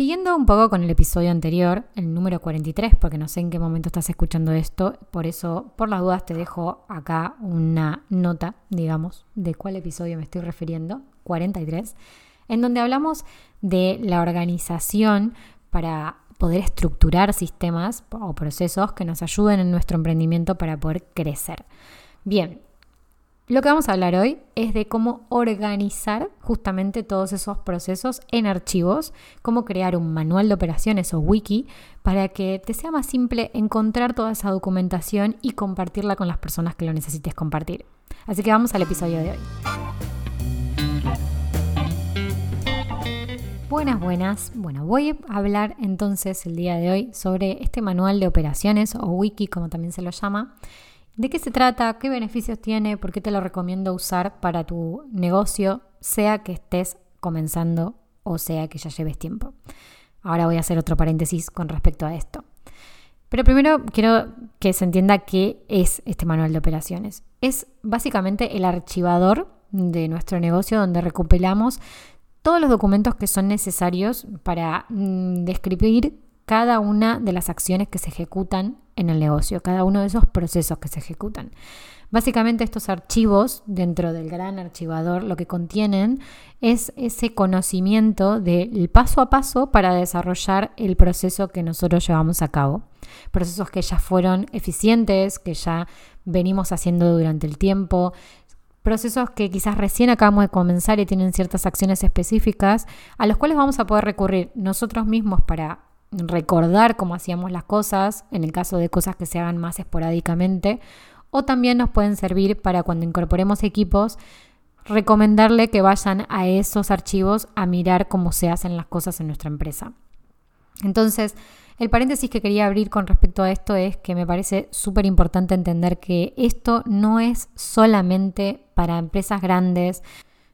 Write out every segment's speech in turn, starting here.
Siguiendo un poco con el episodio anterior, el número 43, porque no sé en qué momento estás escuchando esto, por eso, por las dudas, te dejo acá una nota, digamos, de cuál episodio me estoy refiriendo, 43, en donde hablamos de la organización para poder estructurar sistemas o procesos que nos ayuden en nuestro emprendimiento para poder crecer. Bien, lo que vamos a hablar hoy es de cómo organizar justamente todos esos procesos en archivos, cómo crear un manual de operaciones o wiki para que te sea más simple encontrar toda esa documentación y compartirla con las personas que lo necesites compartir. Así que vamos al episodio de hoy. Buenas, buenas. Bueno, voy a hablar entonces el día de hoy sobre este manual de operaciones o wiki, como también se lo llama ¿De qué se trata? ¿Qué beneficios tiene? ¿Por qué te lo recomiendo usar para tu negocio, sea que estés comenzando o sea que ya lleves tiempo? Ahora voy a hacer otro paréntesis con respecto a esto. Pero primero quiero que se entienda qué es este manual de operaciones. Es básicamente el archivador de nuestro negocio donde recopilamos todos los documentos que son necesarios para mm, describir cada una de las acciones que se ejecutan en el negocio, cada uno de esos procesos que se ejecutan. Básicamente estos archivos dentro del gran archivador lo que contienen es ese conocimiento del paso a paso para desarrollar el proceso que nosotros llevamos a cabo. Procesos que ya fueron eficientes, que ya venimos haciendo durante el tiempo, procesos que quizás recién acabamos de comenzar y tienen ciertas acciones específicas a los cuales vamos a poder recurrir nosotros mismos para recordar cómo hacíamos las cosas, en el caso de cosas que se hagan más esporádicamente, o también nos pueden servir para cuando incorporemos equipos, recomendarle que vayan a esos archivos a mirar cómo se hacen las cosas en nuestra empresa. Entonces, el paréntesis que quería abrir con respecto a esto es que me parece súper importante entender que esto no es solamente para empresas grandes,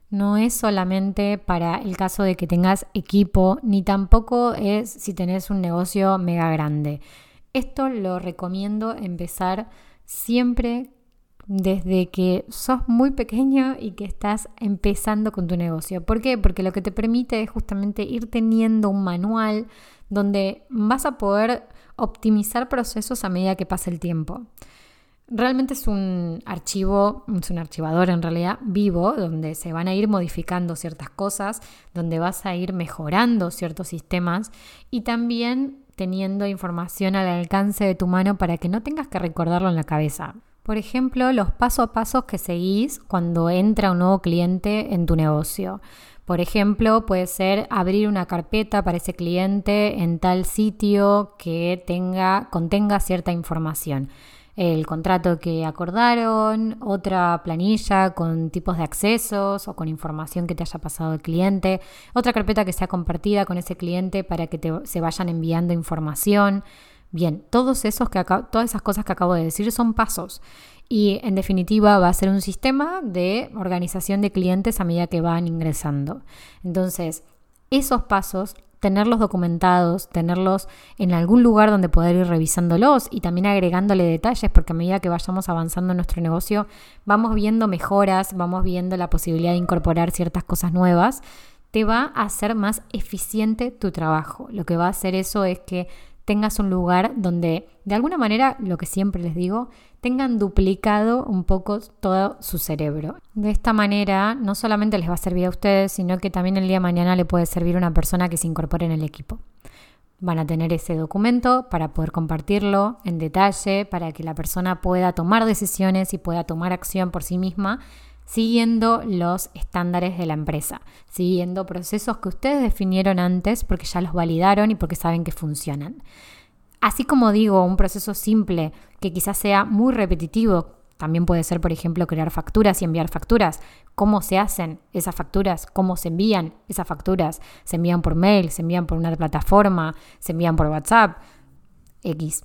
no es solamente para el caso de que tengas equipo, ni tampoco es si tenés un negocio mega grande. Esto lo recomiendo empezar siempre desde que sos muy pequeño y que estás empezando con tu negocio. ¿Por qué? Porque lo que te permite es justamente ir teniendo un manual donde vas a poder optimizar procesos a medida que pasa el tiempo. Realmente es un archivo, es un archivador en realidad vivo, donde se van a ir modificando ciertas cosas, donde vas a ir mejorando ciertos sistemas y también teniendo información al alcance de tu mano para que no tengas que recordarlo en la cabeza. Por ejemplo, los paso a pasos que seguís cuando entra un nuevo cliente en tu negocio. Por ejemplo, puede ser abrir una carpeta para ese cliente en tal sitio que tenga, contenga cierta información el contrato que acordaron, otra planilla con tipos de accesos o con información que te haya pasado el cliente, otra carpeta que sea compartida con ese cliente para que se vayan enviando información. Bien, todos esos que todas esas cosas que acabo de decir son pasos y en definitiva va a ser un sistema de organización de clientes a medida que van ingresando. Entonces, esos pasos tenerlos documentados, tenerlos en algún lugar donde poder ir revisándolos y también agregándole detalles, porque a medida que vayamos avanzando en nuestro negocio, vamos viendo mejoras, vamos viendo la posibilidad de incorporar ciertas cosas nuevas, te va a hacer más eficiente tu trabajo. Lo que va a hacer eso es que tengas un lugar donde, de alguna manera, lo que siempre les digo, tengan duplicado un poco todo su cerebro. De esta manera, no solamente les va a servir a ustedes, sino que también el día de mañana le puede servir a una persona que se incorpore en el equipo. Van a tener ese documento para poder compartirlo en detalle, para que la persona pueda tomar decisiones y pueda tomar acción por sí misma siguiendo los estándares de la empresa, siguiendo procesos que ustedes definieron antes porque ya los validaron y porque saben que funcionan. Así como digo, un proceso simple que quizás sea muy repetitivo, también puede ser, por ejemplo, crear facturas y enviar facturas. ¿Cómo se hacen esas facturas? ¿Cómo se envían esas facturas? ¿Se envían por mail? ¿Se envían por una plataforma? ¿Se envían por WhatsApp? X.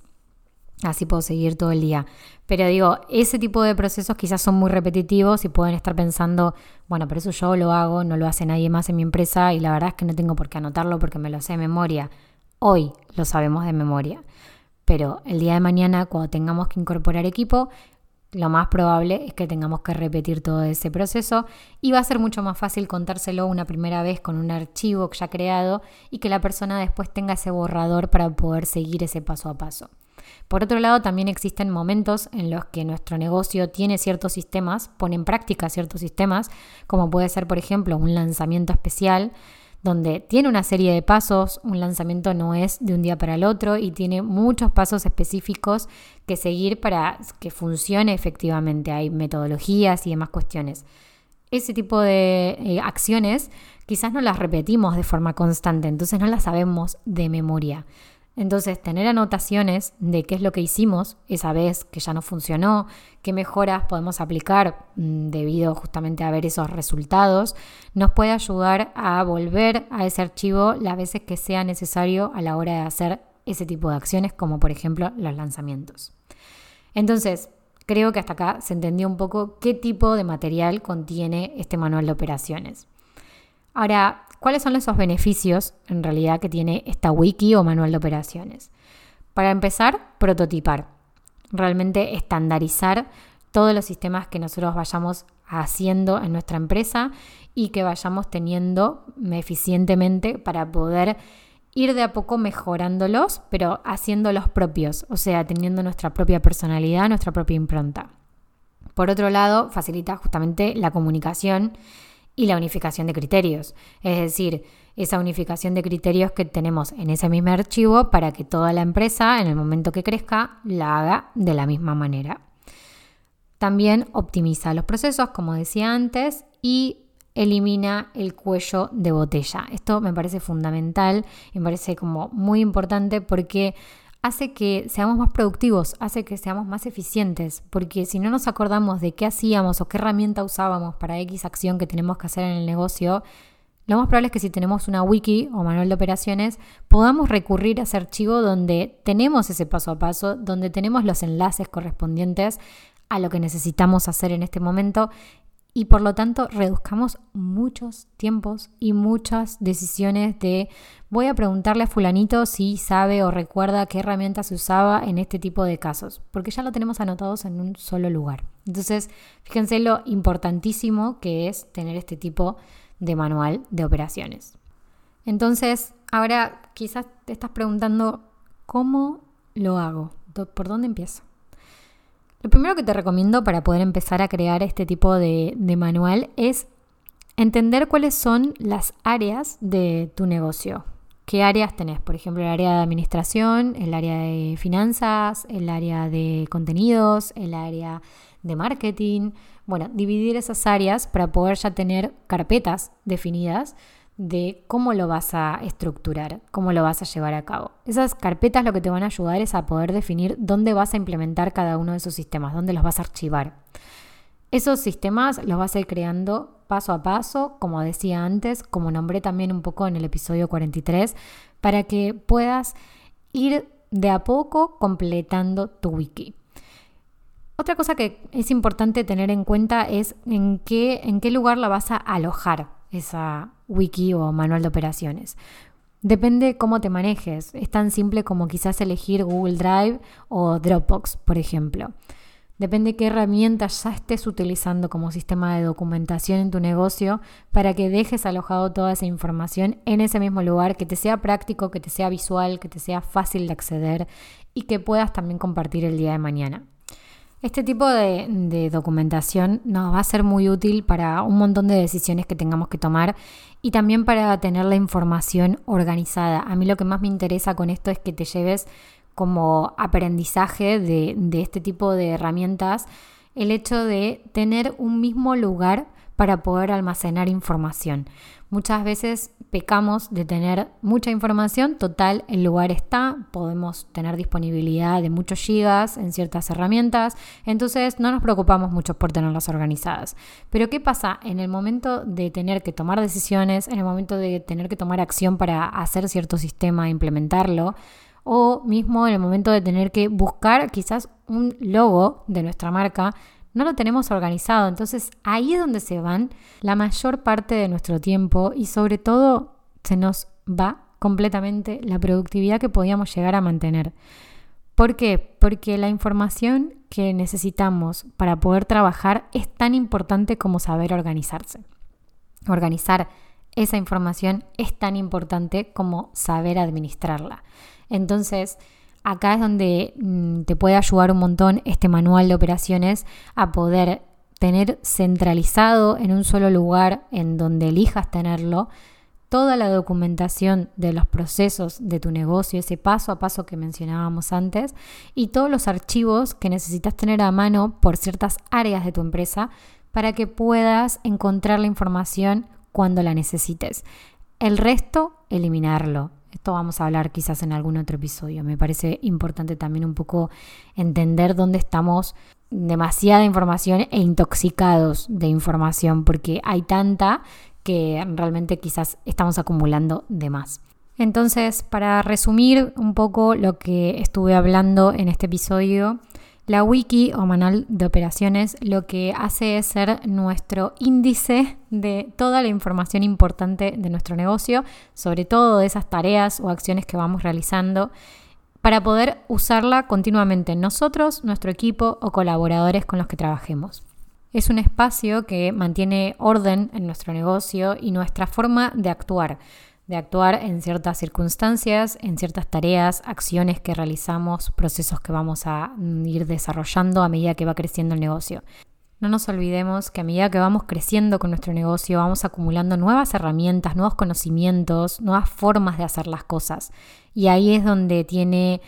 Así puedo seguir todo el día. Pero digo, ese tipo de procesos quizás son muy repetitivos y pueden estar pensando, bueno, pero eso yo lo hago, no lo hace nadie más en mi empresa y la verdad es que no tengo por qué anotarlo porque me lo sé de memoria. Hoy lo sabemos de memoria. Pero el día de mañana, cuando tengamos que incorporar equipo, lo más probable es que tengamos que repetir todo ese proceso y va a ser mucho más fácil contárselo una primera vez con un archivo ya creado y que la persona después tenga ese borrador para poder seguir ese paso a paso. Por otro lado, también existen momentos en los que nuestro negocio tiene ciertos sistemas, pone en práctica ciertos sistemas, como puede ser, por ejemplo, un lanzamiento especial, donde tiene una serie de pasos, un lanzamiento no es de un día para el otro y tiene muchos pasos específicos que seguir para que funcione efectivamente. Hay metodologías y demás cuestiones. Ese tipo de eh, acciones quizás no las repetimos de forma constante, entonces no las sabemos de memoria. Entonces, tener anotaciones de qué es lo que hicimos esa vez que ya no funcionó, qué mejoras podemos aplicar mm, debido justamente a ver esos resultados, nos puede ayudar a volver a ese archivo las veces que sea necesario a la hora de hacer ese tipo de acciones, como por ejemplo los lanzamientos. Entonces, creo que hasta acá se entendió un poco qué tipo de material contiene este manual de operaciones. Ahora, ¿cuáles son esos beneficios en realidad que tiene esta wiki o manual de operaciones? Para empezar, prototipar. Realmente estandarizar todos los sistemas que nosotros vayamos haciendo en nuestra empresa y que vayamos teniendo eficientemente para poder ir de a poco mejorándolos, pero haciéndolos propios, o sea, teniendo nuestra propia personalidad, nuestra propia impronta. Por otro lado, facilita justamente la comunicación y la unificación de criterios, es decir, esa unificación de criterios que tenemos en ese mismo archivo para que toda la empresa, en el momento que crezca, la haga de la misma manera. También optimiza los procesos, como decía antes, y elimina el cuello de botella. Esto me parece fundamental me parece como muy importante porque hace que seamos más productivos, hace que seamos más eficientes, porque si no nos acordamos de qué hacíamos o qué herramienta usábamos para X acción que tenemos que hacer en el negocio, lo más probable es que si tenemos una wiki o manual de operaciones, podamos recurrir a ese archivo donde tenemos ese paso a paso, donde tenemos los enlaces correspondientes a lo que necesitamos hacer en este momento y por lo tanto reduzcamos muchos tiempos y muchas decisiones de voy a preguntarle a fulanito si sabe o recuerda qué herramienta se usaba en este tipo de casos, porque ya lo tenemos anotados en un solo lugar. Entonces, fíjense lo importantísimo que es tener este tipo de manual de operaciones. Entonces, ahora quizás te estás preguntando, ¿cómo lo hago? ¿Por dónde empiezo? Lo primero que te recomiendo para poder empezar a crear este tipo de, manual es entender cuáles son las áreas de tu negocio. ¿Qué áreas tenés? Por ejemplo, el área de administración, el área de finanzas, el área de contenidos, el área de marketing. Bueno, dividir esas áreas para poder ya tener carpetas definidas de cómo lo vas a estructurar, cómo lo vas a llevar a cabo. Esas carpetas lo que te van a ayudar es a poder definir dónde vas a implementar cada uno de esos sistemas, dónde los vas a archivar. Esos sistemas los vas a ir creando paso a paso, como decía antes, como nombré también un poco en el episodio 43, para que puedas ir de a poco completando tu wiki. Otra cosa que es importante tener en cuenta es en qué, en qué lugar la vas a alojar esa wiki o manual de operaciones. Depende cómo te manejes. Es tan simple como quizás elegir Google Drive o Dropbox, por ejemplo. Depende qué herramientas ya estés utilizando como sistema de documentación en tu negocio para que dejes alojado toda esa información en ese mismo lugar, que te sea práctico, que te sea visual, que te sea fácil de acceder y que puedas también compartir el día de mañana. Este tipo de, documentación nos va a ser muy útil para un montón de decisiones que tengamos que tomar y también para tener la información organizada. A mí lo que más me interesa con esto es que te lleves como aprendizaje de, de este tipo de herramientas el hecho de tener un mismo lugar para poder almacenar información. Muchas veces pecamos de tener mucha información, total, el lugar está, podemos tener disponibilidad de muchos gigas en ciertas herramientas, entonces no nos preocupamos mucho por tenerlas organizadas. Pero ¿qué pasa en el momento de tener que tomar decisiones, en el momento de tener que tomar acción para hacer cierto sistema, implementarlo? O mismo en el momento de tener que buscar quizás un logo de nuestra marca no lo tenemos organizado. Entonces ahí es donde se van la mayor parte de nuestro tiempo y sobre todo se nos va completamente la productividad que podíamos llegar a mantener. ¿Por qué? Porque la información que necesitamos para poder trabajar es tan importante como saber organizarse. Organizar esa información es tan importante como saber administrarla. Entonces, acá es donde mm, te puede ayudar un montón este manual de operaciones a poder tener centralizado en un solo lugar en donde elijas tenerlo toda la documentación de los procesos de tu negocio, ese paso a paso que mencionábamos antes, y todos los archivos que necesitas tener a mano por ciertas áreas de tu empresa para que puedas encontrar la información cuando la necesites. El resto, eliminarlo. Esto vamos a hablar quizás en algún otro episodio. Me parece importante también un poco entender dónde estamos demasiada información e intoxicados de información, porque hay tanta que realmente quizás estamos acumulando de más. Entonces, para resumir un poco lo que estuve hablando en este episodio, la wiki o manual de operaciones lo que hace es ser nuestro índice de toda la información importante de nuestro negocio, sobre todo de esas tareas o acciones que vamos realizando, para poder usarla continuamente nosotros, nuestro equipo o colaboradores con los que trabajemos. Es un espacio que mantiene orden en nuestro negocio y nuestra forma de actuar, de actuar en ciertas circunstancias, en ciertas tareas, acciones que realizamos, procesos que vamos a ir desarrollando a medida que va creciendo el negocio. No nos olvidemos que a medida que vamos creciendo con nuestro negocio, vamos acumulando nuevas herramientas, nuevos conocimientos, nuevas formas de hacer las cosas. Y ahí es donde tiene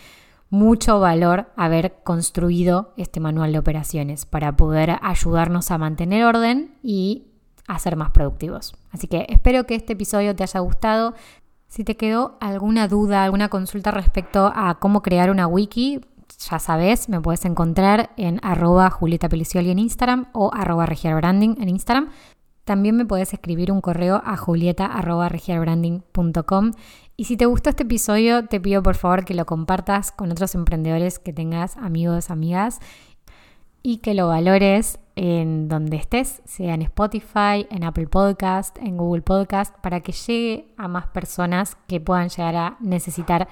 mucho valor haber construido este manual de operaciones para poder ayudarnos a mantener orden y a ser más productivos. Así que espero que este episodio te haya gustado. Si te quedó alguna duda, alguna consulta respecto a cómo crear una wiki, ya sabes, me puedes encontrar en arroba Julieta Pelicioli en Instagram o arroba Branding en Instagram. También me puedes escribir un correo a julieta.regiarbranding.com y si te gustó este episodio, te pido por favor que lo compartas con otros emprendedores que tengas, amigos, amigas, y que lo valores en donde estés, sea en Spotify, en Apple Podcast, en Google Podcast, para que llegue a más personas que puedan llegar a necesitar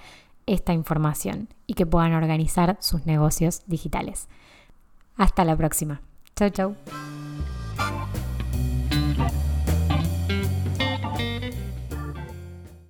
esta información y que puedan organizar sus negocios digitales. Hasta la próxima. Chau, chau.